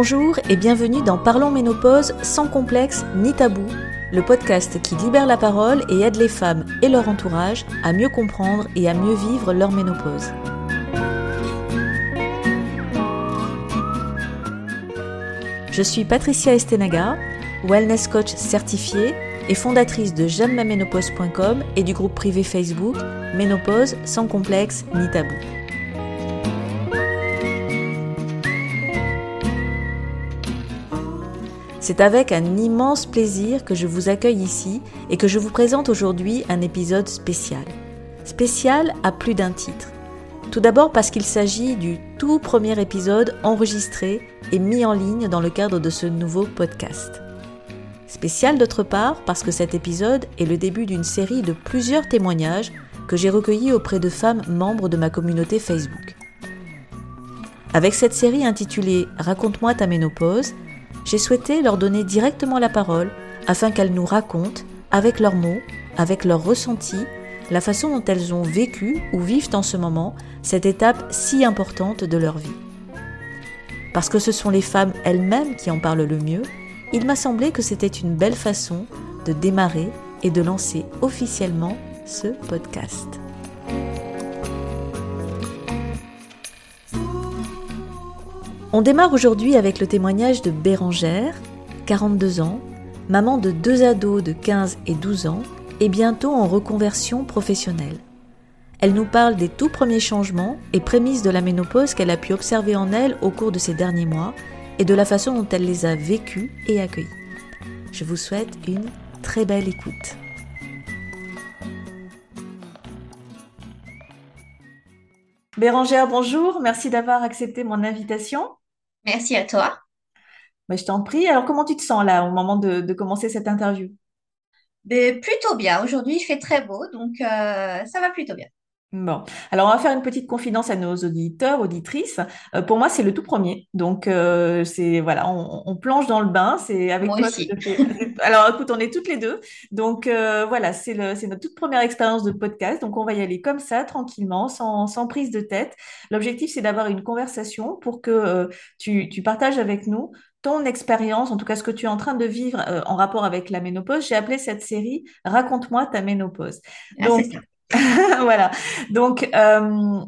Bonjour et bienvenue dans Parlons Ménopause sans complexe ni tabou, le podcast qui libère la parole et aide les femmes et leur entourage à mieux comprendre et à mieux vivre leur ménopause. Je suis Patricia Estenaga, wellness coach certifiée et fondatrice de j'aime-ma-ménopause.com et du groupe privé Facebook Ménopause sans complexe ni tabou. C'est avec un immense plaisir que je vous accueille ici et que je vous présente aujourd'hui un épisode spécial. Spécial à plus d'un titre. Tout d'abord parce qu'il s'agit du tout premier épisode enregistré et mis en ligne dans le cadre de ce nouveau podcast. Spécial d'autre part parce que cet épisode est le début d'une série de plusieurs témoignages que j'ai recueillis auprès de femmes membres de ma communauté Facebook. Avec cette série intitulée Raconte-moi ta ménopause, j'ai souhaité leur donner directement la parole afin qu'elles nous racontent, avec leurs mots, avec leurs ressentis, la façon dont elles ont vécu ou vivent en ce moment cette étape si importante de leur vie. Parce que ce sont les femmes elles-mêmes qui en parlent le mieux, il m'a semblé que c'était une belle façon de démarrer et de lancer officiellement ce podcast. On démarre aujourd'hui avec le témoignage de Bérangère, 42 ans, maman de deux ados de 15 et 12 ans et bientôt en reconversion professionnelle. Elle nous parle des tout premiers changements et prémices de la ménopause qu'elle a pu observer en elle au cours de ces derniers mois et de la façon dont elle les a vécus et accueillis. Je vous souhaite une très belle écoute. Bérangère, bonjour. Merci d'avoir accepté mon invitation. Merci à toi. Mais je t'en prie. Alors, comment tu te sens là au moment de, de commencer cette interview? Ben, plutôt bien. Aujourd'hui, il fait très beau, donc euh, ça va plutôt bien. Bon, alors on va faire une petite confidence à nos auditeurs, auditrices. Euh, pour moi, c'est le tout premier. Donc, euh, c'est voilà, on, on plonge dans le bain. C'est avec Moi toi que aussi. je fais. Alors, écoute, on est toutes les deux. Donc, euh, voilà, c'est le, c'est notre toute première expérience de podcast. Donc, on va y aller comme ça, tranquillement, sans, sans prise de tête. L'objectif, c'est d'avoir une conversation pour que tu, tu partages avec nous ton expérience, en tout cas ce que tu es en train de vivre euh, en rapport avec la ménopause. J'ai appelé cette série Raconte-moi ta ménopause. Ah, c'est Donc, ça. Voilà. Donc, euh,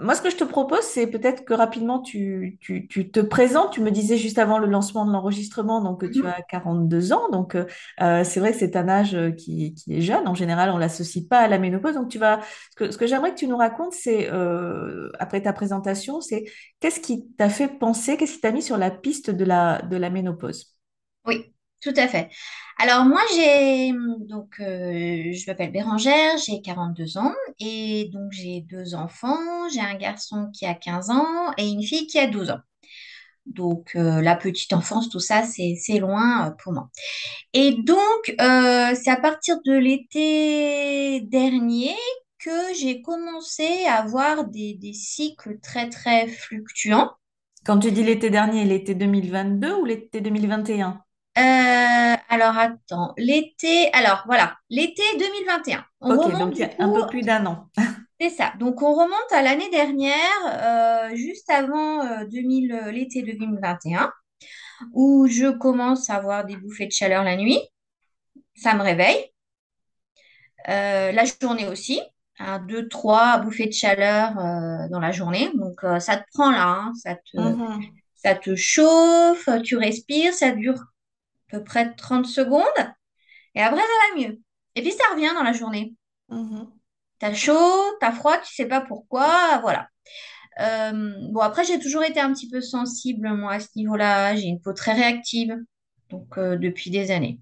moi, ce que je te propose, c'est peut-être que rapidement, tu, tu, tu te présentes. Tu me disais juste avant le lancement de l'enregistrement, donc que tu Mhm. as 42 ans. Donc, euh, euh, c'est vrai que c'est un âge qui, qui est jeune. En général, on l'associe pas à la ménopause. Donc, tu vas, ce que, ce que j'aimerais que tu nous racontes, c'est, euh, après ta présentation, c'est qu'est-ce qui t'a fait penser, qu'est-ce qui t'a mis sur la piste de la, de la ménopause? Oui, tout à fait. Alors moi, j'ai donc euh, je m'appelle Bérangère, j'ai 42 ans et donc j'ai deux enfants. J'ai un garçon qui a 15 ans et une fille qui a 12 ans. Donc euh, la petite enfance, tout ça, c'est loin euh, pour moi. Et donc, c'est à partir de l'été dernier que j'ai commencé à avoir des, des cycles très, très fluctuants. Quand tu dis l'été dernier, l'été 2022 ou l'été 2021? Euh, alors, attends, l'été, alors voilà, l'été 2021. On Ok, remonte donc du un peu plus d'un an. c'est ça. Donc, on remonte à l'année dernière, euh, juste avant euh, 2000, l'été 2021, où je commence à avoir des bouffées de chaleur la nuit. Ça me réveille. La journée aussi, hein, deux, trois bouffées de chaleur dans la journée. Donc, ça te prend là, hein, ça te, Mhm. ça te chauffe, tu respires, ça dure peu près 30 secondes et après, ça va mieux. Et puis, ça revient dans la journée. Mhm. T'as chaud, t'as froid, tu sais pas pourquoi, voilà. Euh, bon, après, j'ai toujours été un petit peu sensible, moi, à ce niveau-là. J'ai une peau très réactive, donc euh, depuis des années.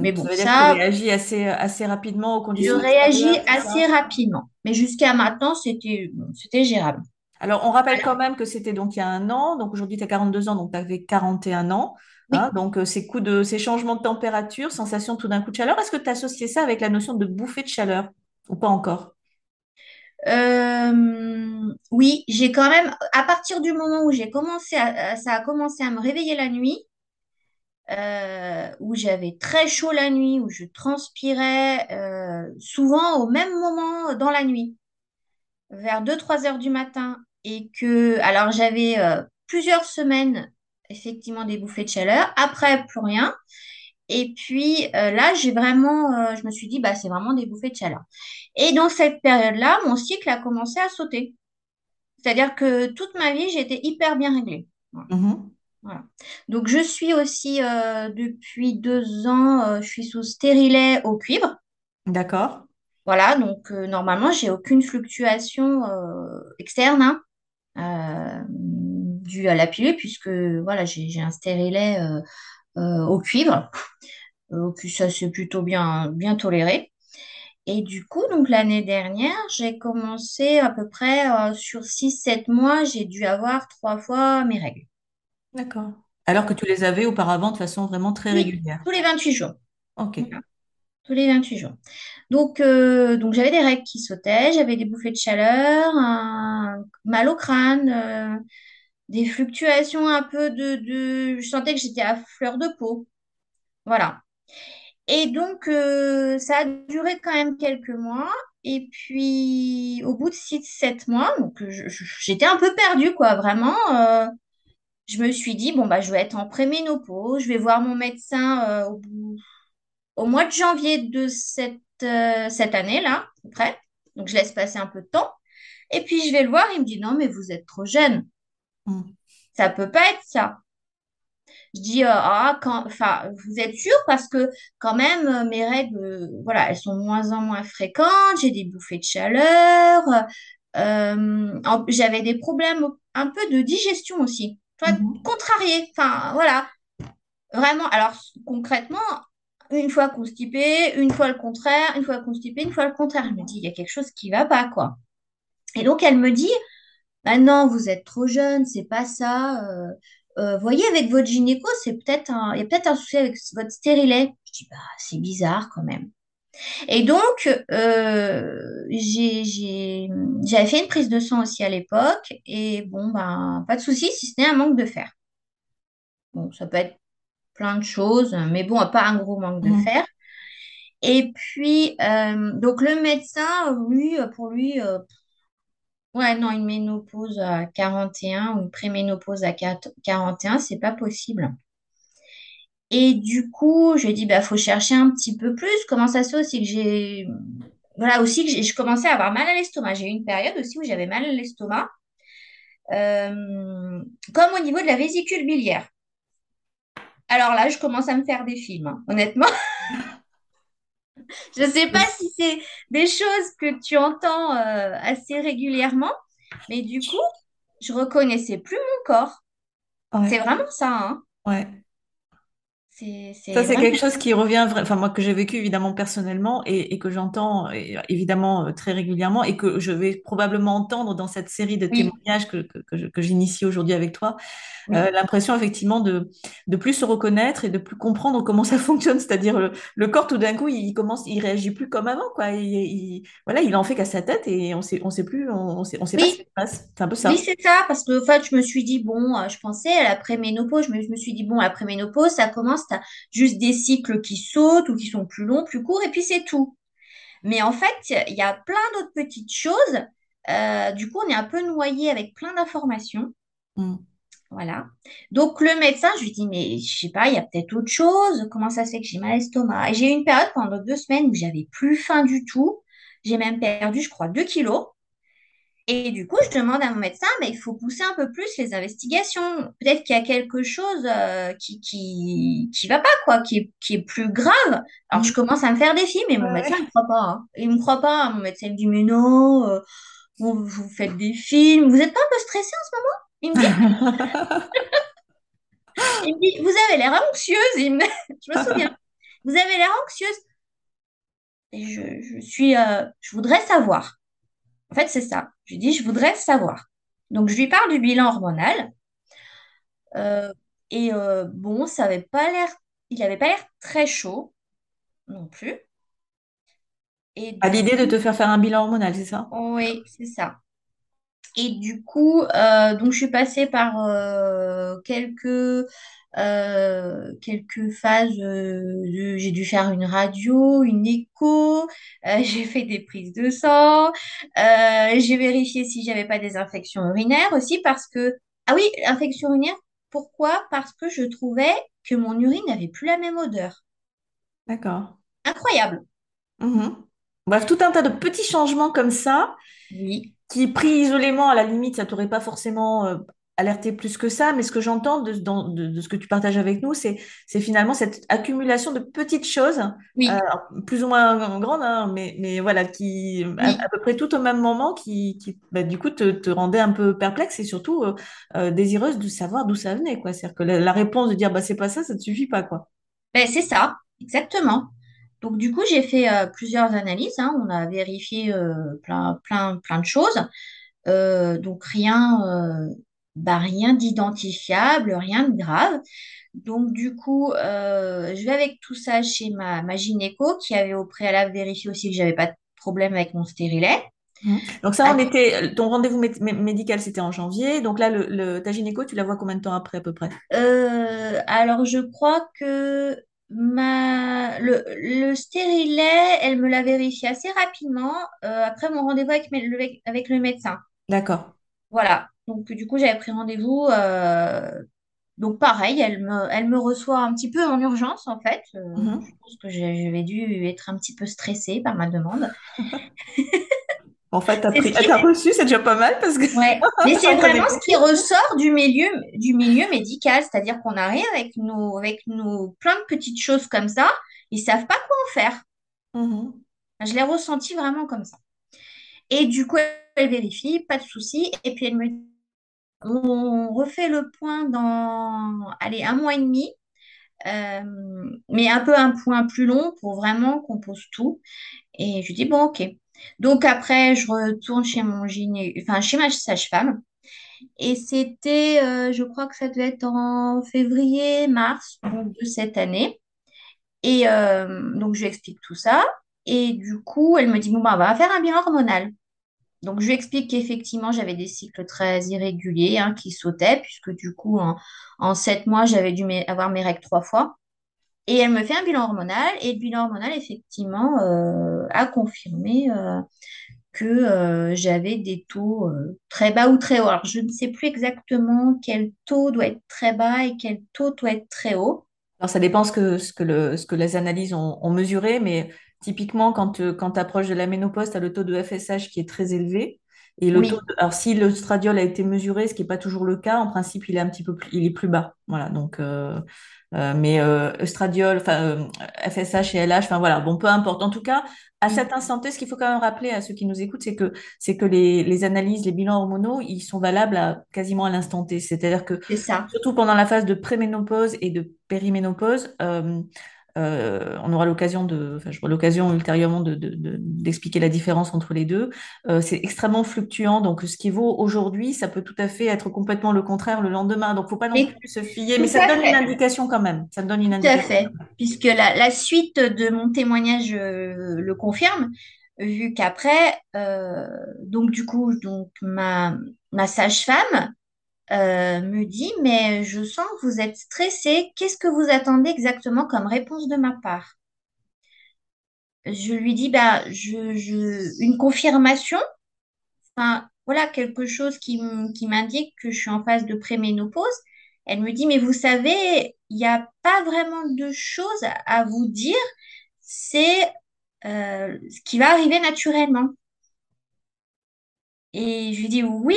Mais Donc, ça bon, veut dire que tu ça, réagis assez, assez rapidement aux je conditions réagis extérieures, c'est assez ça? rapidement. Mais jusqu'à maintenant, c'était bon, c'était gérable. Alors, on rappelle quand même que c'était donc il y a un an. Donc, aujourd'hui, tu as 42 ans, donc tu avais 41 ans. Hein. Donc, euh, ces coups de, ces changements de température, sensation tout d'un coup de chaleur, est-ce que tu as associé ça avec la notion de bouffée de chaleur ou pas encore? Euh, oui, j'ai quand même, à partir du moment où j'ai commencé à, ça a commencé à me réveiller la nuit, euh, où j'avais très chaud la nuit, où je transpirais, euh, souvent au même moment dans la nuit, vers deux trois heures du matin, et que, alors j'avais euh, plusieurs semaines effectivement des bouffées de chaleur. Après, plus rien. Et puis euh, là, j'ai vraiment, euh, je me suis dit, bah, c'est vraiment des bouffées de chaleur. Et dans cette période-là, mon cycle a commencé à sauter. C'est-à-dire que toute ma vie, j'étais hyper bien réglée. Voilà. Mhm. Voilà. Donc, je suis aussi, euh, depuis deux ans, je suis sous stérilet au cuivre. D'accord. Voilà, donc normalement, j'ai aucune fluctuation externe hein, euh, due à la pilule, puisque voilà, j'ai j'ai un stérilet euh, euh, au cuivre. Euh, puis ça, c'est plutôt bien, bien toléré. Et du coup, donc l'année dernière, j'ai commencé à peu près euh, sur six sept mois, j'ai dû avoir trois fois mes règles. D'accord. Alors que tu les avais auparavant de façon vraiment très Oui, régulière. tous les 28 jours. Ok. Voilà, tous les 28 jours. Donc, euh, donc j'avais des règles qui sautaient, j'avais des bouffées de chaleur, un mal au crâne, euh, des fluctuations un peu de, de... Je sentais que j'étais à fleur de peau. Voilà. Et donc, euh, ça a duré quand même quelques mois. Et puis, au bout de six sept mois, j'étais un peu perdue, quoi, vraiment. euh, je me suis dit, bon, bah, je vais être en préménopause, je vais voir mon médecin euh, au mois de janvier de cette, cette année-là, à peu près. Donc, je laisse passer un peu de temps. Et puis, je vais le voir, il me dit, non, mais vous êtes trop jeune. Mm. Ça peut pas être ça. Je dis, euh, ah, quand, enfin, vous êtes sûr? Parce que quand même, euh, mes règles, euh, voilà, elles sont de moins en moins fréquentes, j'ai des bouffées de chaleur, j'avais des problèmes un peu de digestion aussi. Toi, Mhm. contrarié, enfin, voilà, vraiment. Alors, concrètement, une fois constipée, une fois le contraire, une fois constipée, une fois le contraire. Je me dis, il y a quelque chose qui va pas, quoi. Et donc, elle me dit, ah non, vous êtes trop jeune, c'est pas ça. Euh, euh, voyez, avec votre gynéco, c'est peut-être un, il y a peut-être un souci avec votre stérilet. Je dis, bah, c'est bizarre quand même. Et donc, euh, j'ai, j'ai, j'avais fait une prise de sang aussi à l'époque. Et bon, ben, pas de souci, si ce n'est un manque de fer. Bon, ça peut être plein de choses, mais bon, pas un gros manque de Mhm. fer. Et puis, euh, donc le médecin, lui, pour lui, euh, Ouais, non, une ménopause à 41 ou une préménopause à 4 41, c'est pas possible. Et du coup, je dit, bah, faut chercher un petit peu plus. Comment ça se fait aussi que j'ai, voilà, aussi que je commençais à avoir mal à l'estomac. J'ai eu une période aussi où j'avais mal à l'estomac, euh, comme au niveau de la vésicule biliaire. Alors là, je commence à me faire des films, hein, honnêtement. Je ne sais pas si c'est des choses que tu entends, euh, assez régulièrement, mais du coup, je reconnaissais plus mon corps. C'est vraiment ça, hein. Ouais. Ça, c'est quelque chose qui revient, enfin moi que j'ai vécu évidemment personnellement et, et que j'entends évidemment euh, très régulièrement et que je vais probablement entendre dans cette série de Oui, témoignages que, que, j'initie aujourd'hui avec toi, oui. euh, l'impression effectivement de, de plus se reconnaître et de plus comprendre comment ça fonctionne, c'est-à-dire le, le corps tout d'un coup il commence, il réagit plus comme avant quoi, il, il- voilà, il en fait qu'à sa tête et on sait, on sait plus, on, sait, on sait pas ce qui Oui, se passe, c'est un peu oui, ça. c'est ça, parce que en fait, je me suis dit, bon, euh, je pensais à la préménopause, je me, je me suis dit, bon, la préménopause, ça commence, juste des cycles qui sautent ou qui sont plus longs, plus courts, et puis c'est tout. Mais en fait, il y a plein d'autres petites choses. Euh, du coup, on est un peu noyé avec plein d'informations. Mm. Voilà. Donc, le médecin, je lui dis, mais je sais pas, il y a peut-être autre chose. Comment ça se fait que j'ai mal à l'estomac? Et j'ai eu une période pendant deux semaines où j'avais plus faim du tout. J'ai même perdu, je crois, deux kilos. Et du coup, je demande à mon médecin, mais il faut pousser un peu plus les investigations. Peut-être qu'il y a quelque chose euh, qui, qui, qui va pas, quoi, qui est, qui est plus grave. Alors, je Mm. commence à me faire des films et Ouais, mon médecin, ouais. me croit pas. hein. Il me croit pas. Mon médecin me dit, mais non, euh, vous, vous faites des films. Vous êtes pas un peu stressé en ce moment? Il me dit, il me dit, vous avez l'air anxieuse. Il me- Je me souviens. Vous avez l'air anxieuse. Et je, je suis, euh, je voudrais savoir. En fait, c'est ça. Je lui dis, je voudrais savoir. Donc, je lui parle du bilan hormonal. Euh, et euh, bon, ça avait pas l'air, il avait pas l'air très chaud non plus. Et À l'idée de te faire faire un bilan hormonal, c'est ça? oui, c'est ça. Et du coup, euh, donc je suis passée par euh, quelques euh, quelques phases. de- j'ai dû faire une radio, une écho. j'ai fait des prises de sang. j'ai vérifié si j'avais pas des infections urinaires aussi parce que ah oui, infection urinaire. Pourquoi? Parce que je trouvais que mon urine n'avait plus la même odeur. D'accord. Incroyable. Mhm. Bref, tout un tas de petits changements comme ça, Oui, qui pris isolément, à la limite, ça t'aurait pas forcément euh, alerté plus que ça, mais ce que j'entends de, dans- de- de ce que tu partages avec nous, c'est, finalement cette accumulation de petites choses, euh, plus ou moins grandes, hein, mais, mais voilà, qui, à, peu près tout au même moment, qui, qui bah, du coup, te, te rendait un peu perplexe et surtout euh, désireuse de savoir d'où ça venait. C'est-à-dire que la, la réponse de dire, bah, c'est pas ça, ça ne suffit pas, quoi. Ben, c'est ça, exactement. Donc, du coup, j'ai fait euh, plusieurs analyses. hein. On a vérifié euh, plein, plein, plein de choses. Euh, donc, rien, bah, rien d'identifiable, rien de grave. Donc, du coup, je vais avec tout ça chez ma, ma gynéco qui avait au préalable vérifié aussi que j'avais pas de problème avec mon stérilet. Donc ça, on était, ton rendez-vous mé- mé- médical, c'était en janvier. Donc là, le, le- ta gynéco, tu la vois combien de temps après, à peu près? Euh, alors, je crois que ma... le, le stérilet, elle me l'a vérifié assez rapidement euh, après mon rendez-vous avec, le, avec le médecin. D'accord. Voilà. Donc, du coup, j'avais pris rendez-vous. euh, Donc, pareil, elle me, elle me reçoit un petit peu en urgence, en fait. Euh, je Mhm. pense que j'ai- j'avais dû être un petit peu stressée par ma demande. En fait, t'as t'as reçu, c'est déjà pas mal parce que Ouais, mais c'est vraiment ce qui ressort du milieu, du milieu médical, c'est-à-dire qu'on arrive avec nos, avec nos plein de petites choses comme ça, ils savent pas quoi en faire. Mhm. Je l'ai ressenti vraiment comme ça. Et du coup, elle vérifie, pas de souci, et puis elle me dit, on refait le point dans, allez, un mois et demi, euh, mais un peu un point plus long pour vraiment qu'on pose tout. Et je dis, bon, ok. Donc après, je retourne chez mon gyné, enfin, chez ma sage-femme. Et c'était, euh, je crois que ça devait être en février, mars de cette année. Et euh, donc, je lui explique tout ça. Et du coup, elle me dit, bon, bah, on va faire un bilan hormonal. Donc, je lui explique qu'effectivement, j'avais des cycles très irréguliers hein, qui sautaient, puisque du coup, en, sept mois, j'avais dû avoir mes règles trois fois. Et elle me fait un bilan hormonal. Et le bilan hormonal, effectivement, euh, a confirmé euh, que euh, j'avais des taux très bas ou très hauts. Alors, je ne sais plus exactement quel taux doit être très bas et quel taux doit être très haut. Alors, ça dépend ce que, ce que, les analyses ont, mesuré, mais typiquement, quand, tu quand tu approches de la ménopause, tu as le taux de FSH qui est très élevé. Et le taux Oui, de- alors, si le stradiol a été mesuré, ce qui n'est pas toujours le cas, en principe, il est un petit peu plus, il est plus bas. Voilà, donc, euh, euh, mais euh, estradiol, enfin, euh, FSH et LH, enfin voilà, bon, peu importe. En tout cas, à cet instant T, ce qu'il faut quand même rappeler à ceux qui nous écoutent, c'est que, c'est que les, les analyses, les bilans hormonaux, ils sont valables à, quasiment à l'instant T. C'est-à-dire que ça. surtout pendant la phase de préménopause et de périménopause, euh, on aura l'occasion de, enfin, j'aurai l'occasion ultérieurement de, de- de- d'expliquer la différence entre les deux. Euh, c'est extrêmement fluctuant, donc ce qui vaut aujourd'hui, ça peut tout à fait être complètement le contraire le lendemain. Donc, faut pas non plus se fier, mais ça donne une indication quand même. Ça me donne une tout à indication. fait. Puisque la, la suite de mon témoignage euh, le confirme, vu qu'après, euh, donc du coup, donc ma, ma sage-femme euh, me dit, mais je sens que vous êtes stressé. Qu'est-ce que vous attendez exactement comme réponse de ma part? Je lui dis, bah, je, une confirmation, enfin, voilà, quelque chose qui, m'indique que je suis en phase de préménopause. Elle me dit, mais vous savez, il n'y a pas vraiment de choses à à vous dire, c'est euh, ce qui va arriver naturellement. Et je lui dis, oui,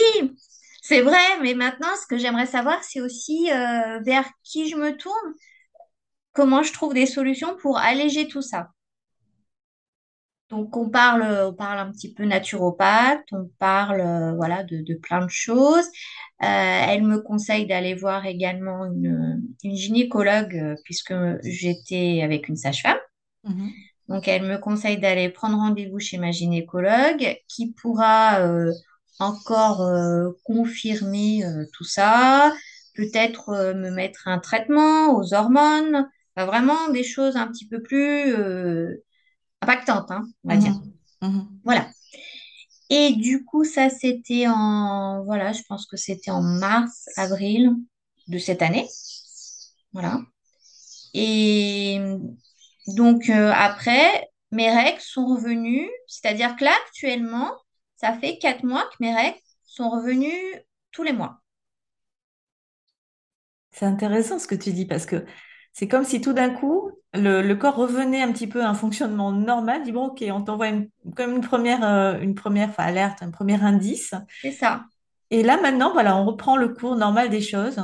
c'est vrai, mais maintenant, ce que j'aimerais savoir, c'est aussi euh, vers qui je me tourne, comment je trouve des solutions pour alléger tout ça. Donc, on parle, on parle un petit peu naturopathe, on parle euh, voilà, de, de plein de choses. Euh, elle me conseille d'aller voir également une, une gynécologue euh, puisque j'étais avec une sage-femme. Mhm. Donc, elle me conseille d'aller prendre rendez-vous chez ma gynécologue qui pourra euh, encore euh, confirmer euh, tout ça, peut-être euh, me mettre un traitement aux hormones, Enfin, vraiment des choses un petit peu plus impactantes, hein, on va dire. Mhm. Mhm. Voilà. Et du coup, ça, c'était en, voilà, je pense que c'était en mars, avril de cette année. Voilà. Et donc, après, mes règles sont revenues, c'est-à-dire que là, actuellement, ça fait quatre mois que mes règles sont revenues tous les mois. C'est intéressant ce que tu dis parce que c'est comme si tout d'un coup, le, le corps revenait un petit peu à un fonctionnement normal, dit bon, ok, on t'envoie une, comme une première, euh, une première enfin, alerte, un premier indice. C'est ça. Et là, maintenant, voilà, on reprend le cours normal des choses.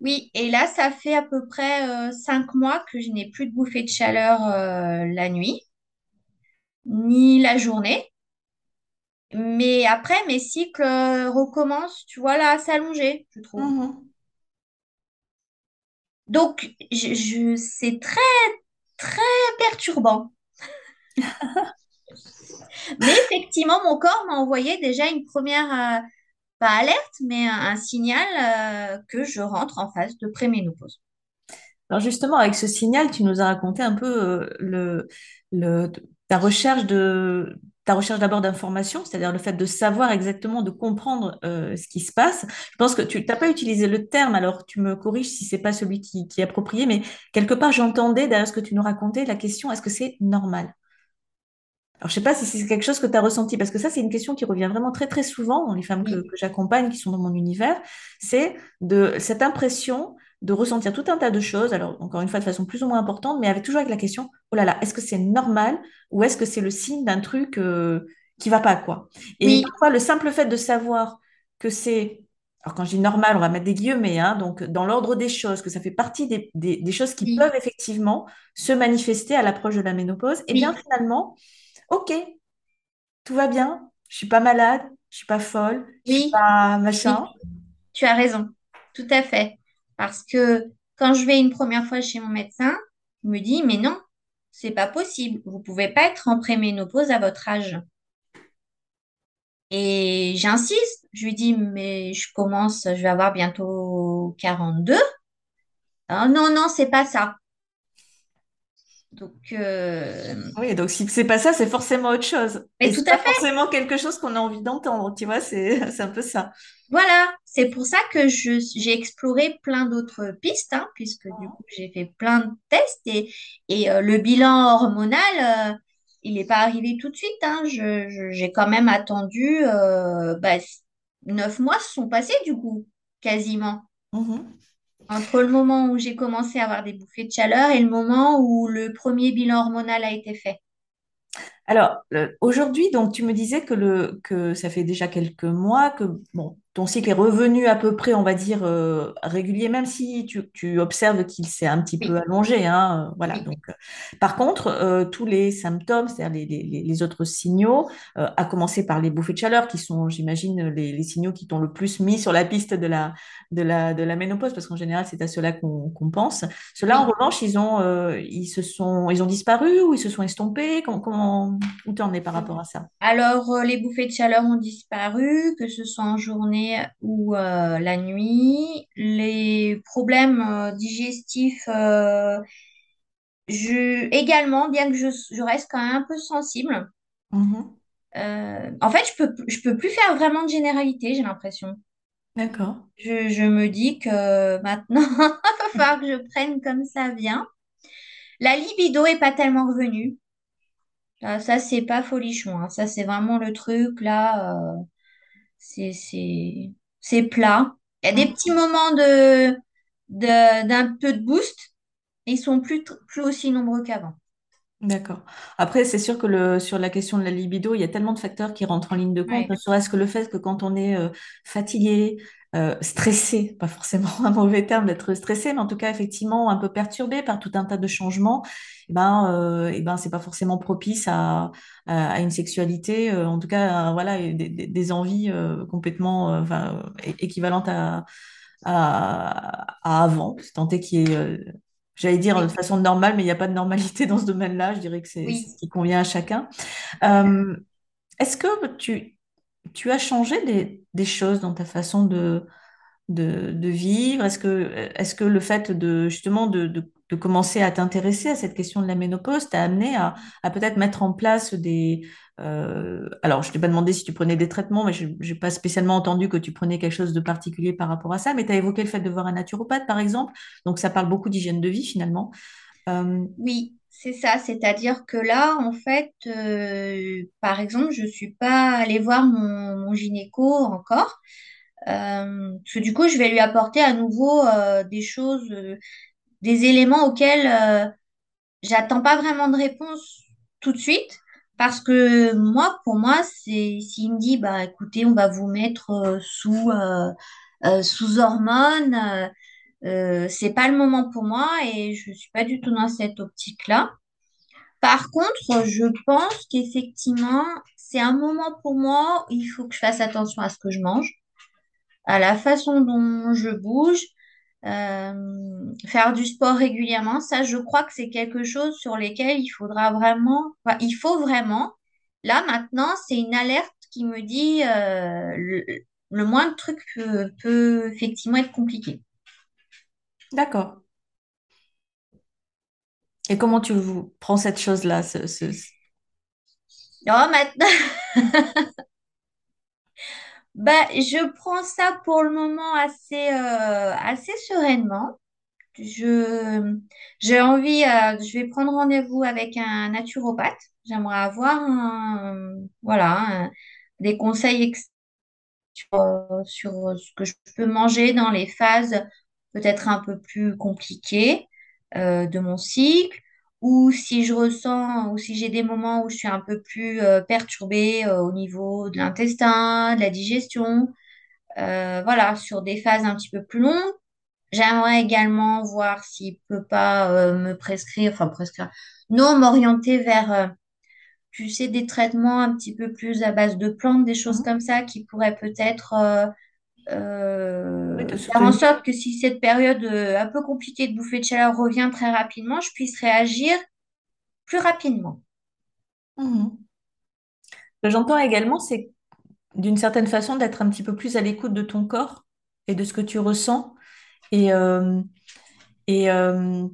Oui, et là, ça fait à peu près euh, cinq mois que je n'ai plus de bouffée de chaleur euh, la nuit, ni la journée. Mais après, mes cycles euh, recommencent, tu vois, là, à s'allonger, je trouve. Mhm. Donc, je, je- c'est très, très perturbant. Mais effectivement, mon corps m'a envoyé déjà une première, euh, pas alerte, mais un, un signal euh, que je rentre en phase de préménopause. Alors justement, avec ce signal, tu nous as raconté un peu euh, le, le, ta recherche de ta recherche d'abord d'informations, c'est-à-dire le fait de savoir exactement, de comprendre euh, ce qui se passe. Je pense que tu n'as pas utilisé le terme, alors tu me corriges si c'est pas celui qui, qui est approprié, mais quelque part j'entendais derrière ce que tu nous racontais la question, est-ce que c'est normal? Alors, je sais pas si c'est quelque chose que tu as ressenti, parce que ça, c'est une question qui revient vraiment très, très souvent dans les femmes que j'accompagne, qui sont dans mon univers. C'est de cette impression de ressentir tout un tas de choses, alors encore une fois de façon plus ou moins importante, mais avec toujours avec la question, oh là là, est-ce que c'est normal ou est-ce que c'est le signe d'un truc euh, qui va pas, quoi? Et oui, parfois, le simple fait de savoir que c'est, alors quand je dis normal, on va mettre des guillemets, hein, donc dans l'ordre des choses, que ça fait partie des, des, des choses qui oui, peuvent effectivement se manifester à l'approche de la ménopause, et bien oui, finalement, Ok, tout va bien, je suis pas malade, je suis pas folle, je suis oui, pas machin. Tu as raison, tout à fait. Parce que quand je vais une première fois chez mon médecin, il me dit, mais non, c'est pas possible. Vous pouvez pas être en préménopause à votre âge. Et j'insiste. Je lui dis, mais je commence, je vais avoir bientôt 42. Ah, non, non, c'est pas ça. Donc, euh, Oui, donc si c'est pas ça, c'est forcément autre chose. mais Et tout c'est à pas fait. forcément quelque chose qu'on a envie d'entendre, tu vois, c'est un peu ça. Voilà, c'est pour ça que j'ai exploré plein d'autres pistes, hein, puisque du coup j'ai fait plein de tests et, et euh, le bilan hormonal, euh, il n'est pas arrivé tout de suite. hein. Je, je- j'ai quand même attendu, euh, bah, neuf mois se sont passés du coup, quasiment, Mhm. Entre le moment où j'ai commencé à avoir des bouffées de chaleur et le moment où le premier bilan hormonal a été fait. Alors, euh, aujourd'hui, donc, tu me disais que, le, que ça fait déjà quelques mois que bon, ton cycle est revenu à peu près, on va dire, euh, régulier, même si tu, tu observes qu'il s'est un petit peu allongé. Hein, euh, voilà, oui, donc, euh, par contre, tous les symptômes, c'est-à-dire les, les, les- les autres signaux, à commencer par les bouffées de chaleur, qui sont, j'imagine, les, les signaux qui t'ont le plus mis sur la piste de la, de la, de la ménopause, parce qu'en général, c'est à cela qu'on pense. Ceux-là, en revanche, ils ont, ils se sont, ils ont disparu ou ils se sont estompés? Comment, comment, où t'en es par rapport à ça? Alors, les bouffées de chaleur ont disparu, que ce soit en journée ou euh, la nuit. Les problèmes euh, digestifs, euh, je, également, bien que je, je reste quand même un peu sensible. Mhm. Euh, en fait, je peux, je peux plus faire vraiment de généralité, j'ai l'impression. D'accord. Je, je me dis que maintenant, il va falloir que je prenne comme ça vient. La libido est pas tellement revenue. Ça, c'est pas folichon. hein. Ça, c'est vraiment le truc là. euh, C'est, c'est, c'est plat. Il y a des petits Mhm. moments de, de- d'un peu de boost, mais ils sont plus, aussi nombreux qu'avant. D'accord. Après, c'est sûr que le, sur la question de la libido, il y a tellement de facteurs qui rentrent en ligne de compte, Ouais. ne serait-ce que le fait que quand on est euh, fatigué, euh, stressé, pas forcément un mauvais terme d'être stressé, mais en tout cas effectivement un peu perturbé par tout un tas de changements, eh ben, euh, eh ben, c'est pas forcément propice à, à, à une sexualité, euh, en tout cas, voilà, et des, envies complètement, enfin, équivalentes à, à, à avant, c'est est y ait euh, J'allais dire de façon normale, mais il n'y a pas de normalité dans ce domaine-là. Je dirais que c'est oui. ce qui convient à chacun. Est-ce que tu, tu as changé des, choses dans ta façon de, vivre? Est-ce que, le fait de justement de, commencer à t'intéresser à cette question de la ménopause t'a amené à, peut-être mettre en place des... euh, alors, je t'ai pas demandé si tu prenais des traitements, mais je n'ai pas spécialement entendu que tu prenais quelque chose de particulier par rapport à ça, mais tu as évoqué le fait de voir un naturopathe, par exemple. Donc, ça parle beaucoup d'hygiène de vie, finalement. Euh, Oui, c'est ça. C'est-à-dire que là, en fait, euh, par exemple, je suis pas allée voir mon, gynéco encore. Euh, parce que du coup, je vais lui apporter à nouveau euh, des choses, des éléments auxquels j'attends pas vraiment de réponse tout de suite. Parce que moi, pour moi, c'est s'il me dit, bah écoutez, on va vous mettre sous, sous hormones, euh, c'est pas le moment pour moi et je suis pas du tout dans cette optique-là. Par contre, je pense qu'effectivement, c'est un moment pour moi où il faut que je fasse attention à ce que je mange, à la façon dont je bouge, euh, faire du sport régulièrement. Ça, je crois que c'est quelque chose sur lesquels il faudra vraiment, enfin, il faut vraiment. Là, maintenant, c'est une alerte qui me dit euh, le, moindre truc peut effectivement être compliqué. D'accord. Et comment tu prends cette chose-là, ce, Alors maintenant, bah, je prends ça pour le moment assez, euh, sereinement. Je, j'ai envie, euh, je vais prendre rendez-vous avec un naturopathe. J'aimerais avoir voilà, des conseils sur, sur ce que je peux manger dans les phases peut-être un peu plus compliquées euh, de mon cycle, ou si je ressens, ou si j'ai des moments où je suis un peu plus euh, perturbée euh, au niveau de l'intestin, de la digestion, voilà, sur des phases un petit peu plus longues. J'aimerais également voir s'il peut pas me prescrire, enfin prescrire, non, m'orienter vers, tu sais, des traitements un petit peu plus à base de plantes, des choses Mhm. comme ça qui pourraient peut-être euh, euh, faire en sorte que si cette période euh, un peu compliquée de bouffée de chaleur revient très rapidement, je puisse réagir plus rapidement. Ce que j'entends également, c'est d'une certaine façon d'être un petit peu plus à l'écoute de ton corps et de ce que tu ressens. Et, euh, et euh,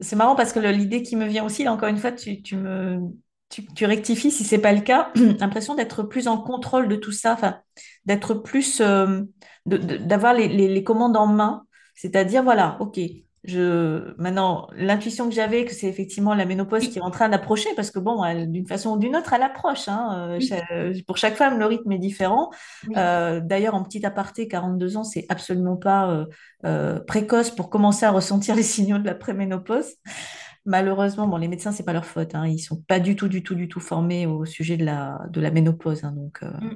c'est marrant parce que l'idée qui me vient aussi, là, encore une fois, tu, tu me, tu, tu rectifies si c'est pas le cas, l'impression d'être plus en contrôle de tout ça, enfin, d'être plus, euh, d'avoir les, les, les commandes en main, c'est-à-dire, voilà, ok, je, maintenant, l'intuition que j'avais, que c'est effectivement la ménopause qui est en train d'approcher, parce que bon, d'une façon ou d'une autre, elle approche, hein, euh, oui, cha- pour chaque femme, le rythme est différent. oui. Euh, d'ailleurs, en petit aparté, 42 ans, c'est absolument pas euh, euh, précoce pour commencer à ressentir les signaux de la préménopause. Malheureusement, bon, les médecins, c'est pas leur faute. Hein, ils sont pas du tout, du tout, du tout formés au sujet de la, de la ménopause. hein, donc, euh, Mm.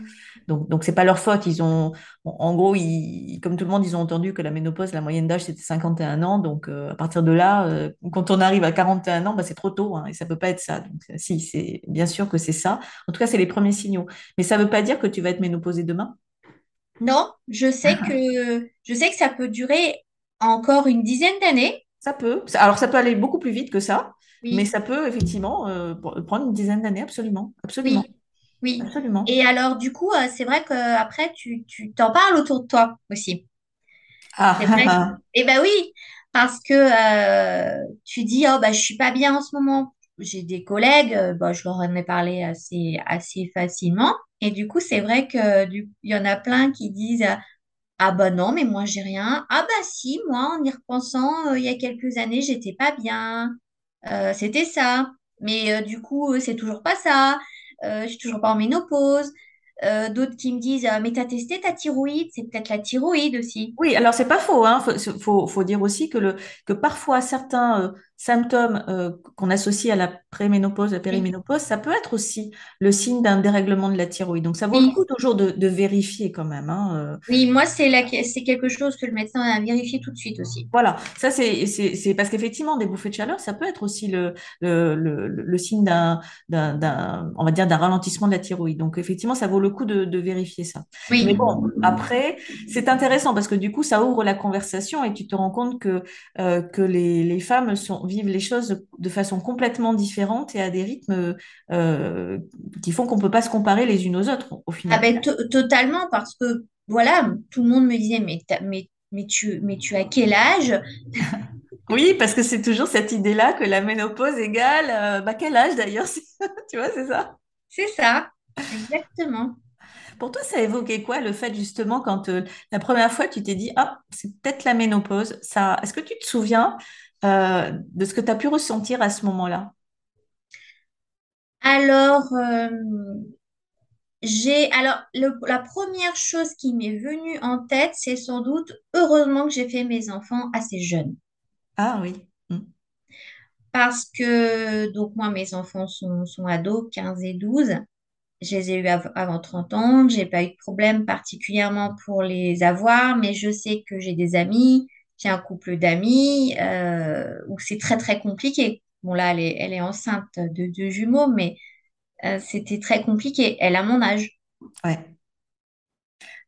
donc, donc c'est pas leur faute. Ils ont, en en gros, ils, comme tout le monde, ils ont entendu que la ménopause, la moyenne d'âge, c'était 51 ans. Donc, euh, à partir de là, euh, quand on arrive à 41 ans, bah, c'est trop tôt. hein, et ça peut pas être ça. Donc, si, c'est bien sûr que c'est ça. En tout cas, c'est les premiers signaux. Mais ça veut pas dire que tu vas être ménopausée demain? Non, je sais que je sais que ça peut durer encore une dizaine d'années. Ça peut. Alors, ça peut aller beaucoup plus vite que ça, mais ça peut effectivement euh, pr- prendre une dizaine d'années, absolument. Absolument. oui. Oui. Absolument. Et alors, du coup, euh, c'est vrai qu'après, tu, tu t'en parles autour de toi aussi. Ah, vrai. Eh ben oui, parce que euh, tu dis, oh, bah, je suis pas bien en ce moment. J'ai des collègues, euh, bah, je leur en ai parlé assez, assez facilement. Et du coup, c'est vrai que du, il y en a plein qui disent, ah bah non, mais moi, j'ai rien. Ah bah si, moi, en y repensant, euh, il y a quelques années, j'étais pas bien. Euh, c'était ça. Mais euh, du coup, c'est toujours pas ça. Euh, je suis toujours pas en ménopause. D'autres qui me disent, Ah, mais t'as testé ta thyroïde, c'est peut-être la thyroïde aussi. Oui, alors c'est pas faux, hein. Faut, dire aussi que, parfois certains symptômes euh, qu'on associe à la préménopause, la périménopause, ça peut être aussi le signe d'un dérèglement de la thyroïde. Donc ça vaut le coup toujours de, de vérifier quand même, hein, euh, oui. Moi, c'est c'est quelque chose que le médecin a vérifié tout de suite aussi. Voilà, ça c'est c'est parce qu'effectivement des bouffées de chaleur, ça peut être aussi le le, le, le signe d'un d'un d'un on va dire d'un ralentissement de la thyroïde. Donc effectivement, ça vaut le coup de, de vérifier ça. Mais Oui, bon, après, c'est intéressant parce que du coup, ça ouvre la conversation et tu te rends compte que euh, que les les femmes sont vivent les choses de façon complètement différente et à des rythmes euh, qui font qu'on peut pas se comparer les unes aux autres au ah final. ben, to- totalement, parce que voilà, tout le monde me disait, mais, mais, mais, tu, mais tu as quel âge? Oui, parce que c'est toujours cette idée-là que la ménopause égale, euh, bah, quel âge d'ailleurs, tu vois, c'est ça? C'est ça, exactement. Pour toi, ça évoquait quoi le fait justement quand euh, la première fois tu t'es dit, ah, c'est peut-être la ménopause. Ça, est-ce que tu te souviens euh, de ce que tu as pu ressentir à ce moment-là? Alors, euh, J'ai, alors, le- la première chose qui m'est venue en tête, c'est sans doute, heureusement que j'ai fait mes enfants assez jeunes. Ah oui. Mm. Parce que, donc, moi, mes enfants sont, sont ados, 15 et 12. Je les ai eus av- avant 30 ans. J'ai pas eu de problème particulièrement pour les avoir, mais je sais que j'ai des amis, un couple d'amis euh, où c'est très, très compliqué. Bon, là, elle est, elle est enceinte de deux jumeaux, mais euh, c'était très compliqué. Elle a mon âge. Ouais.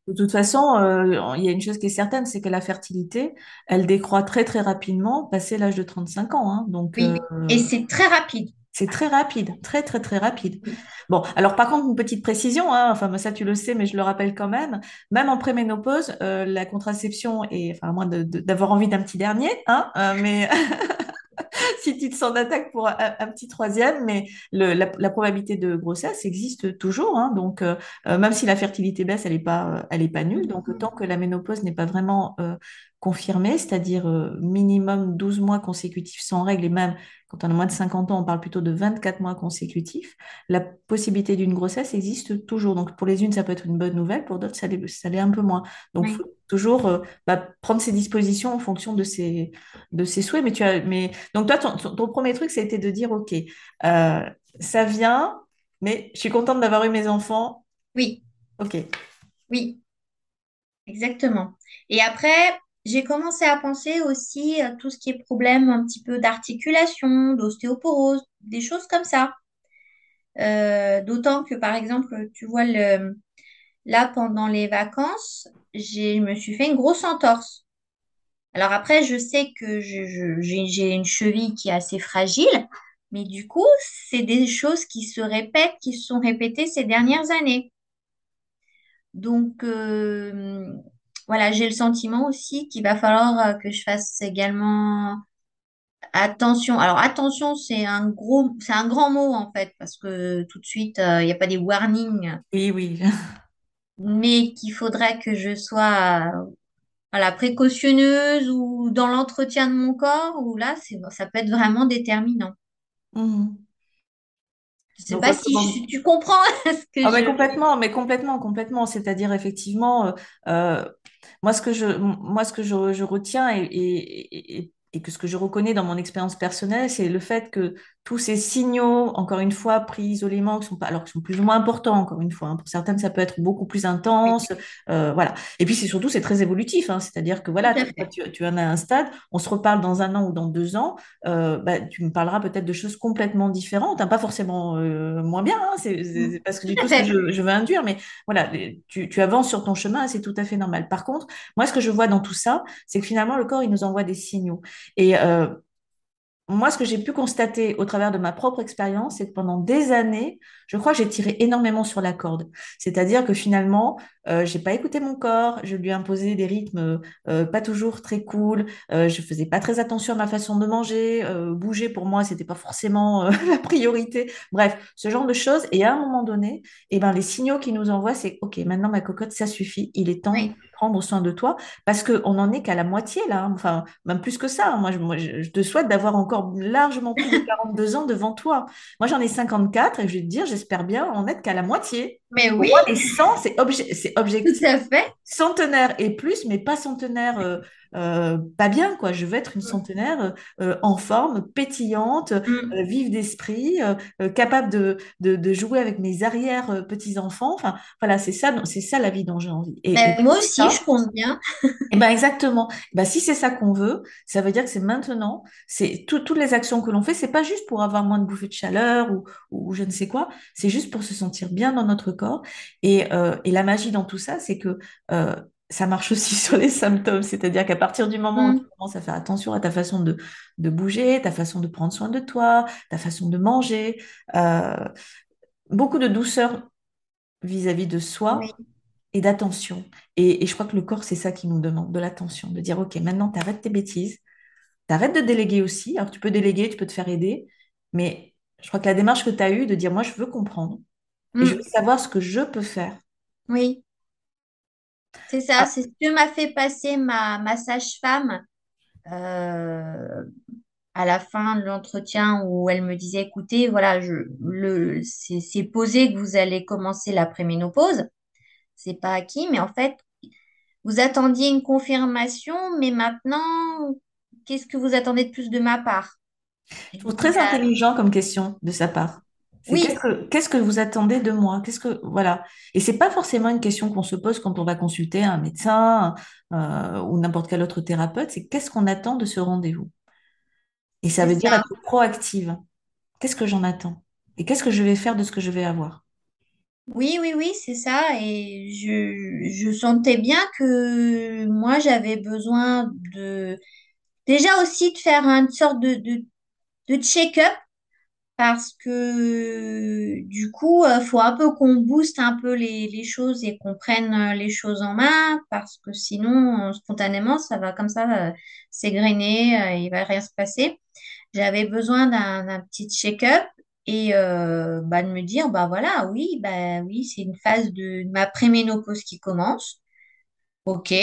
De toute façon, euh, il y a une chose qui est certaine, c'est que la fertilité, elle décroît très très rapidement passé l'âge de 35 ans. hein. Donc, Oui, et c'est très rapide. C'est très rapide, très très très rapide. Bon, alors par contre, une petite précision, hein, enfin ça tu le sais, mais je le rappelle quand même, même en préménopause, euh, la contraception est, enfin à moins d'avoir envie d'un petit dernier, hein, euh, mais si tu te sens d'attaque pour un, un petit troisième, mais le- la, la probabilité de grossesse existe toujours. hein. donc, euh, euh, même si la fertilité baisse, elle n'est pas, euh, elle est pas nulle. Donc, tant que la ménopause n'est pas vraiment euh, confirmée, c'est-à-dire euh, minimum 12 mois consécutifs sans règles, et même quand on a moins de 50 ans, on parle plutôt de 24 mois consécutifs, la possibilité d'une grossesse existe toujours. Donc, pour les unes, ça peut être une bonne nouvelle, pour d'autres, ça l'est, un peu moins. Donc, il Oui, faut toujours euh, bah, prendre ses dispositions en fonction de ses, de ses souhaits. Mais tu as, mais donc toi, ton, ton- ton premier truc, ça a été de dire, OK, euh, ça vient, mais je suis contente d'avoir eu mes enfants. oui, OK. oui, exactement. Et après, j'ai commencé à penser aussi à tout ce qui est problème un petit peu d'articulation, d'ostéoporose, des choses comme ça. Euh, d'autant que, par exemple, tu vois, le, là, pendant les vacances, je me suis fait une grosse entorse. Alors après, je sais que j'ai une cheville qui est assez fragile, mais du coup, c'est des choses qui se répètent, qui se sont répétées ces dernières années. Donc, euh, voilà, j'ai le sentiment aussi qu'il va falloir euh, que je fasse également attention. Alors, attention, c'est un gros, c'est un grand mot en fait, parce que tout de suite, euh, il n'y a pas des warnings, Oui, oui. mais qu'il faudrait que je sois, euh, voilà, précautionneuse ou dans l'entretien de mon corps, ou là, c'est, ça peut être vraiment déterminant. Mhm. Je sais Donc, pas si je- tu comprends ce que Ah mais je... complètement, mais complètement, complètement. C'est-à-dire effectivement, euh, euh, moi ce que je, retiens et, et, et, et que ce que je reconnais dans mon expérience personnelle, c'est le fait que tous ces signaux, encore une fois, pris isolément, qui sont pas, alors qui sont plus ou moins importants, encore une fois. hein. Pour certaines, ça peut être beaucoup plus intense, euh, voilà. Et puis c'est surtout c'est très évolutif, hein. C'est-à-dire que voilà, tu, tu en as un stade, on se reparle dans un an ou dans deux ans euh, bah, tu me parleras peut-être de choses complètement différentes, hein, pas forcément euh, moins bien, hein, c'est c'est- Mm. c'est pas ce que- Tout du tout fait. je, je veux induire, mais voilà, tu, tu avances sur ton chemin c'est tout à fait normal. Par contre, moi, ce que je vois dans tout ça, c'est que finalement, le corps, il nous envoie des signaux. Et euh, moi, ce que j'ai pu constater au travers de ma propre expérience, c'est que pendant des années, je crois que j'ai tiré énormément sur la corde. C'est-à-dire que finalement, euh, j'ai pas écouté mon corps, je lui ai imposé des rythmes euh, pas toujours très cool, euh, je faisais pas très attention à ma façon de manger, euh, bouger pour moi, c'était pas forcément euh, la priorité. Bref, ce genre de choses. Et à un moment donné, eh ben, les signaux qui nous envoient, c'est OK, maintenant ma cocotte, ça suffit, il est temps de prendre soin de toi, parce qu'on n'en est qu'à la moitié là, hein. Enfin, même plus que ça. hein. Moi, je, moi, je te souhaite d'avoir encore largement plus de 42 ans devant toi. Moi, j'en ai 54 et je vais te dire, j'espère bien en être qu'à la moitié. mais oui, moi, les 100, c'est obje- c'est tout objectif. à fait. Centenaire et plus, mais pas centenaire euh, euh, pas bien, quoi. Je veux être une centenaire euh, en forme, pétillante, Mm. euh, vive d'esprit, euh, euh, capable de, de, de jouer avec mes arrière petits-enfants. Enfin, voilà, c'est ça, c'est ça la vie dont j'ai envie. Et, et Mais moi aussi, ça, je compte bien. eh ben exactement. Eh ben, si c'est ça qu'on veut, ça veut dire que c'est maintenant. C'est tout- toutes les actions que l'on fait, c'est pas juste pour avoir moins de bouffées de chaleur ou, ou je ne sais quoi. C'est juste pour se sentir bien dans notre corps. Et, euh, et la magie dans tout ça, c'est que euh, ça marche aussi sur les symptômes. C'est-à-dire qu'à partir du moment où tu Mm. commences à faire attention à ta façon de, de bouger, ta façon de prendre soin de toi, ta façon de manger, euh, beaucoup de douceur vis-à-vis de soi Oui, et d'attention. Et, et je crois que le corps, c'est ça qui nous demande, de l'attention, de dire, OK, maintenant, t'arrêtes tes bêtises, t'arrêtes de déléguer aussi. Alors, tu peux déléguer, tu peux te faire aider, mais je crois que la démarche que tu as eue de dire, moi, je veux comprendre et je veux Mm. savoir ce que je peux faire. Oui, c'est ça. Ah, C'est ce que m'a fait passer ma, ma sage-femme. Euh, à la fin de l'entretien où elle me disait, écoutez, voilà, je, le, c'est c'est posé que vous allez commencer la préménopause. C'est pas acquis, mais en fait, vous attendiez une confirmation, mais maintenant, qu'est-ce que vous attendez de plus de ma part? Je trouve très intelligent comme question de sa part. Qu'est-ce que, qu'est-ce que vous attendez de moi? Qu'est-ce que, voilà. Et c'est pas forcément une question qu'on se pose quand on va consulter un médecin, euh, ou n'importe quel autre thérapeute. C'est qu'est-ce qu'on attend de ce rendez-vous? Et ça veut dire être proactive. Qu'est-ce que j'en attends? Et qu'est-ce que je vais faire de ce que je vais avoir? Oui, oui, oui, c'est ça. Et je, je sentais bien que moi, j'avais besoin de, déjà aussi de faire une sorte de, de, de check-up parce que du coup, il faut un peu qu'on booste un peu les, choses et qu'on prenne euh, les choses en main parce que sinon, euh, spontanément, ça va comme ça euh, s'égrener, euh, il va rien se passer. J'avais besoin d'un petit check-up et euh, bah, de me dire, bah voilà, oui, bah oui, c'est une phase de, de ma préménopause qui commence. OK.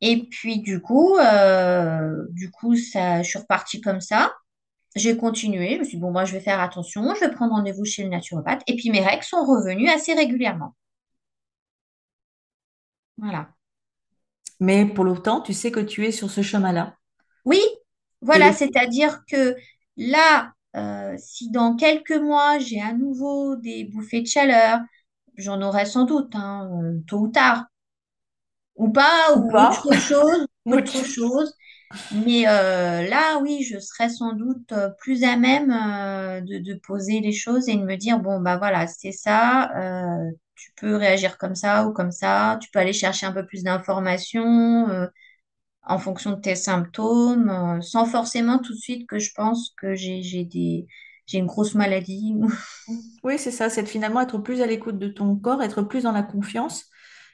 Et puis du coup, euh, du coup, ça, je suis repartie comme ça. J'ai continué. Je me suis dit, bon, moi, je vais faire attention. Je vais prendre rendez-vous chez le naturopathe. Et puis mes règles sont revenues assez régulièrement. Voilà. Mais pour l'autant, tu sais que tu es sur ce chemin-là. Oui, voilà, c'est-à-dire que là, euh, si dans quelques mois, j'ai à nouveau des bouffées de chaleur, j'en aurai sans doute, hein, euh, tôt ou tard, ou pas, ou ou pas. autre chose, autre chose. Mais euh, là, oui, je serai sans doute euh, plus à même euh, de, poser les choses et de me dire, bon, bah voilà, c'est ça, tu peux réagir comme ça ou comme ça, tu peux aller chercher un peu plus d'informations en fonction de tes symptômes, sans forcément tout de suite que je pense que j'ai, j'ai une grosse maladie. Oui, c'est ça, c'est finalement être plus à l'écoute de ton corps, être plus dans la confiance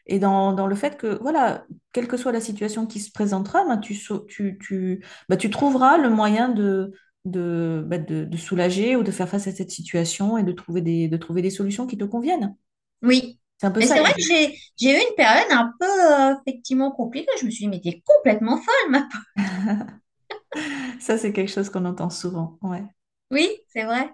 et dans, dans le fait que, voilà, quelle que soit la situation qui se présentera, ben, tu, tu, tu, ben, tu trouveras le moyen de, de, ben, de, de soulager ou de faire face à cette situation et de trouver des, de trouver des solutions qui te conviennent. Oui. C'est un peu Mais ça c'est vrai que j'ai, j'ai eu une période un peu euh, effectivement compliquée. Je me suis dit, mais t'es complètement folle, ma Ça, c'est quelque chose qu'on entend souvent. Ouais. Oui, c'est vrai.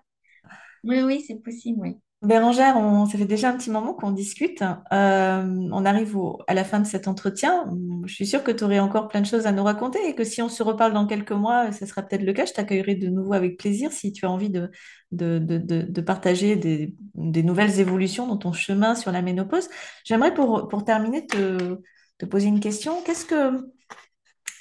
Oui, oui, c'est possible, oui. Bérangère, ça fait déjà un petit moment qu'on discute. Euh, on arrive à la fin de cet entretien. Je suis sûre que tu aurais encore plein de choses à nous raconter et que si on se reparle dans quelques mois, ce sera peut-être le cas. Je t'accueillerai de nouveau avec plaisir si tu as envie de, partager des, nouvelles évolutions dans ton chemin sur la ménopause. J'aimerais pour, terminer te, poser une question. Qu'est-ce que,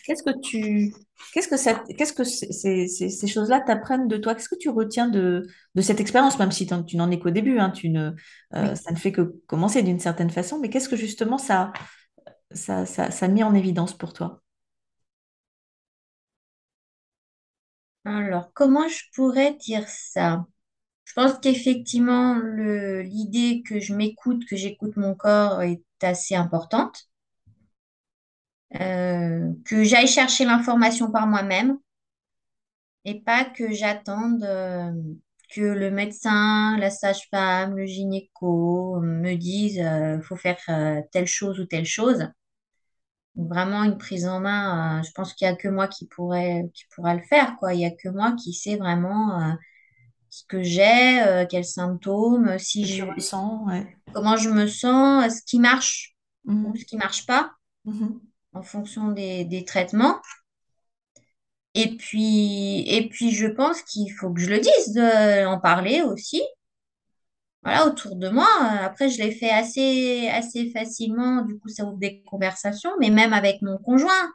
Qu'est-ce que tu, qu'est-ce que ça, qu'est-ce que ces, ces- ces- ces choses-là t'apprennent de toi? Qu'est-ce que tu retiens de, de cette expérience, même si tu n'en es qu'au début, hein, tu ne, euh, Oui. ça ne fait que commencer d'une certaine façon, mais qu'est-ce que justement ça, ça, ça, ça a mis en évidence pour toi? Alors, comment je pourrais dire ça? Je pense qu'effectivement, le, l'idée que je m'écoute, que j'écoute mon corps est assez importante. Euh, que j'aille chercher l'information par moi-même et pas que j'attende euh, que le médecin, la sage-femme, le gynéco me disent euh, faut faire euh, telle chose ou telle chose. Donc, Vraiment une prise en main, je pense qu'il n'y a que moi qui pourrait, qui pourra le faire, quoi. Il n'y a que moi qui sais vraiment ce que j'ai, euh, quels symptômes, si je, ouais. comment je me sens, ce qui marche ou ce Mhm. qui marche pas Mhm. En fonction des, des traitements. Et puis, et puis, je pense qu'il faut que je le dise, de en parler aussi, voilà, autour de moi. Euh, Après, je l'ai fait assez, assez facilement, du coup, ça ouvre des conversations, mais même avec mon conjoint.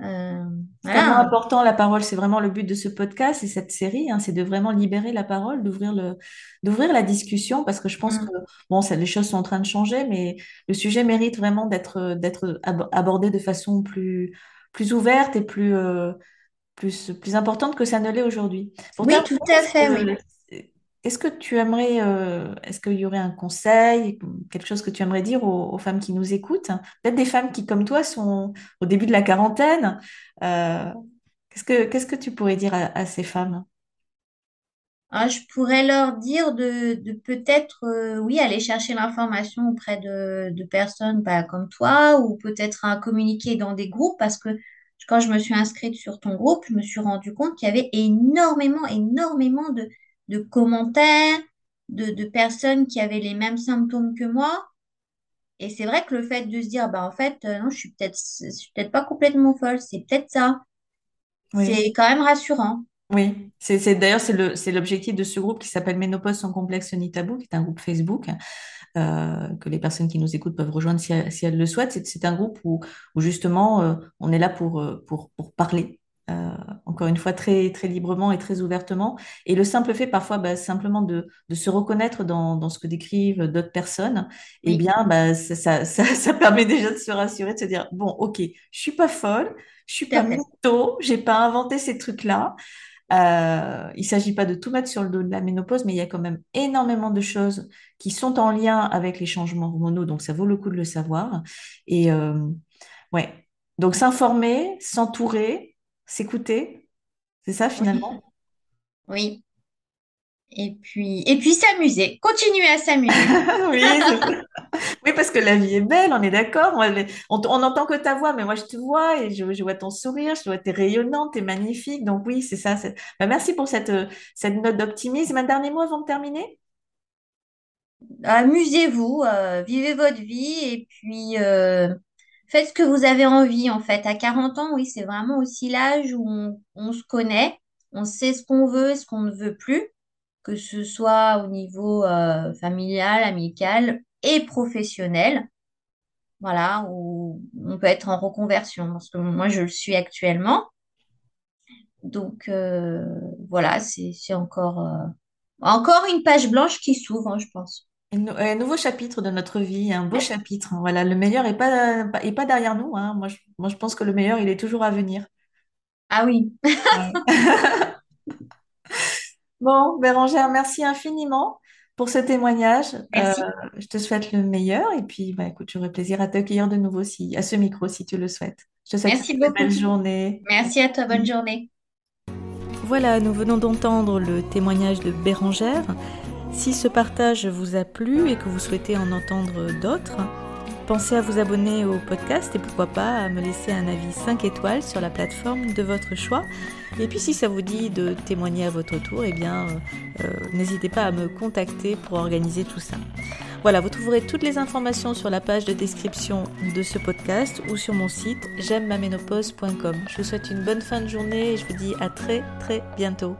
Euh, C'est voilà. important la parole, c'est vraiment le but de ce podcast et cette série, hein, c'est de vraiment libérer la parole, d'ouvrir le, d'ouvrir la discussion, parce que je pense que Mm. bon, ça, les choses sont en train de changer, mais le sujet mérite vraiment d'être, d'être ab- abordé de façon plus, plus ouverte et plus, euh, plus, plus importante que ça ne l'est aujourd'hui. Oui, tout à fait, oui. Est-ce que tu aimerais, euh, est-ce qu'il y aurait un conseil, quelque chose que tu aimerais dire aux, femmes qui nous écoutent? Peut-être des femmes qui, comme toi, sont au début de la quarantaine. euh, qu'est-ce que, tu pourrais dire à, ces femmes? Ah, je pourrais leur dire de, de peut-être, euh, oui, aller chercher l'information auprès de, de personnes bah, comme toi, ou peut-être à communiquer dans des groupes, parce que quand je me suis inscrite sur ton groupe, je me suis rendu compte qu'il y avait énormément, énormément de, de commentaires, de, de personnes qui avaient les mêmes symptômes que moi. Et c'est vrai que le fait de se dire, bah en fait, euh, non, je suis peut-être, je suis peut-être pas complètement folle, c'est peut-être ça. Oui. C'est quand même rassurant. Oui, c'est c'est- d'ailleurs c'est le c'est l'objectif de ce groupe qui s'appelle Ménopause sans complexe ni tabou, qui est un groupe Facebook euh, que les personnes qui nous écoutent peuvent rejoindre si, elles si elles le souhaitent. C'est c'est un groupe où, où justement euh, on est là pour pour pour parler. Euh, encore une fois très très librement et très ouvertement. Et le simple fait parfois bah, simplement de, de se reconnaître dans, dans ce que décrivent d'autres personnes eh Oui, bien bah, ça, ça, ça, ça permet déjà de se rassurer de se dire bon ok je suis pas folle je suis pas mytho j'ai pas inventé ces trucs-là. Euh, il ne s'agit pas de tout mettre sur le dos de la ménopause, mais il y a quand même énormément de choses qui sont en lien avec les changements hormonaux, donc ça vaut le coup de le savoir. Et euh, ouais, donc s'informer, s'entourer, s'écouter, c'est ça finalement? oui. Et puis, et puis s'amuser. Continuer à s'amuser. Oui, parce que la vie est belle, on est d'accord. On, on n'entend que ta voix, mais moi je te vois et je, je vois ton sourire, je vois t'es rayonnante, t'es magnifique. Donc oui, c'est ça. Bah, merci pour cette, euh, cette note d'optimisme. Un dernier mot avant de terminer? Amusez-vous, euh, vivez votre vie et puis euh, faites ce que vous avez envie en fait. À 40 ans, oui, c'est vraiment aussi l'âge où on, se connaît, on sait ce qu'on veut et ce qu'on ne veut plus, que ce soit au niveau euh, familial, amical et professionnel. Voilà, où on peut être en reconversion parce que moi je le suis actuellement. Donc euh, voilà, c'est c'est encore, euh, encore une page blanche qui s'ouvre, hein, je pense. Un nou- un nouveau chapitre de notre vie, un beau chapitre. Voilà, le meilleur est pas, pas- est pas derrière nous. hein. Moi, je, moi, je pense que le meilleur, il est toujours à venir. Ah oui, Ouais. Bon, Bérangère, merci infiniment pour ce témoignage. Euh, je te souhaite le meilleur et puis, bah, écoute, j'aurai plaisir à t'accueillir de nouveau si, à ce micro si tu le souhaites. Je te souhaite une Merci belle beaucoup. journée. Merci à toi, bonne journée. Voilà, nous venons d'entendre le témoignage de Bérangère. Si ce partage vous a plu et que vous souhaitez en entendre d'autres, pensez à vous abonner au podcast et pourquoi pas à me laisser un avis 5 étoiles sur la plateforme de votre choix. Et puis si ça vous dit de témoigner à votre tour, eh bien euh, euh, n'hésitez pas à me contacter pour organiser tout ça. Voilà, vous trouverez toutes les informations sur la page de description de ce podcast ou sur mon site j'aime ma ménopause.com. Je vous souhaite une bonne fin de journée et je vous dis à très très bientôt.